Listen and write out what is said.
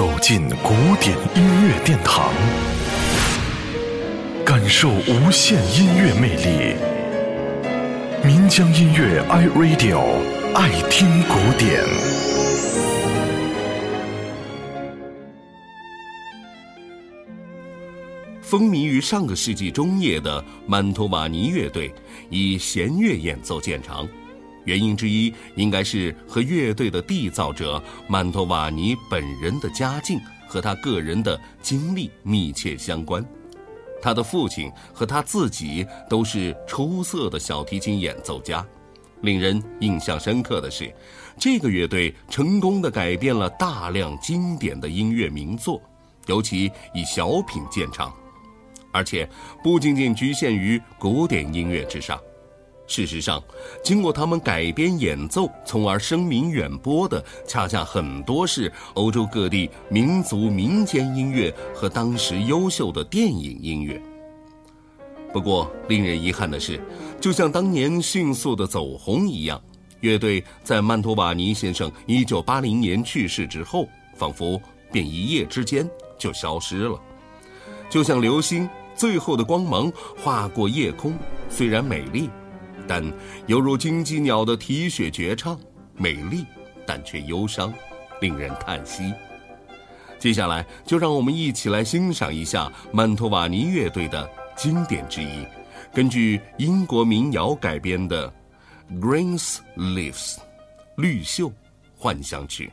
走进古典音乐殿堂，感受无限音乐魅力。民江音乐 iRadio 爱听古典。风靡于上个世纪中叶的曼托瓦尼乐队以弦乐演奏见长。原因之一，应该是和乐队的缔造者曼托瓦尼本人的家境和他个人的经历密切相关。他的父亲和他自己都是出色的小提琴演奏家。令人印象深刻的是，这个乐队成功的改变了大量经典的音乐名作，尤其以小品见长，而且不仅仅局限于古典音乐之上。事实上，经过他们改编演奏，从而声名远播的，恰恰很多是欧洲各地民族民间音乐和当时优秀的电影音乐。不过，令人遗憾的是，就像当年迅速的走红一样，乐队在曼托瓦尼先生1980年去世之后，仿佛便一夜之间就消失了，就像流星最后的光芒划过夜空，虽然美丽。但犹如金鸡鸟的啼血绝唱，美丽，但却忧伤，令人叹息。接下来，就让我们一起来欣赏一下曼托瓦尼乐队的经典之一，根据英国民谣改编的《Greens Leaves》绿袖幻想曲。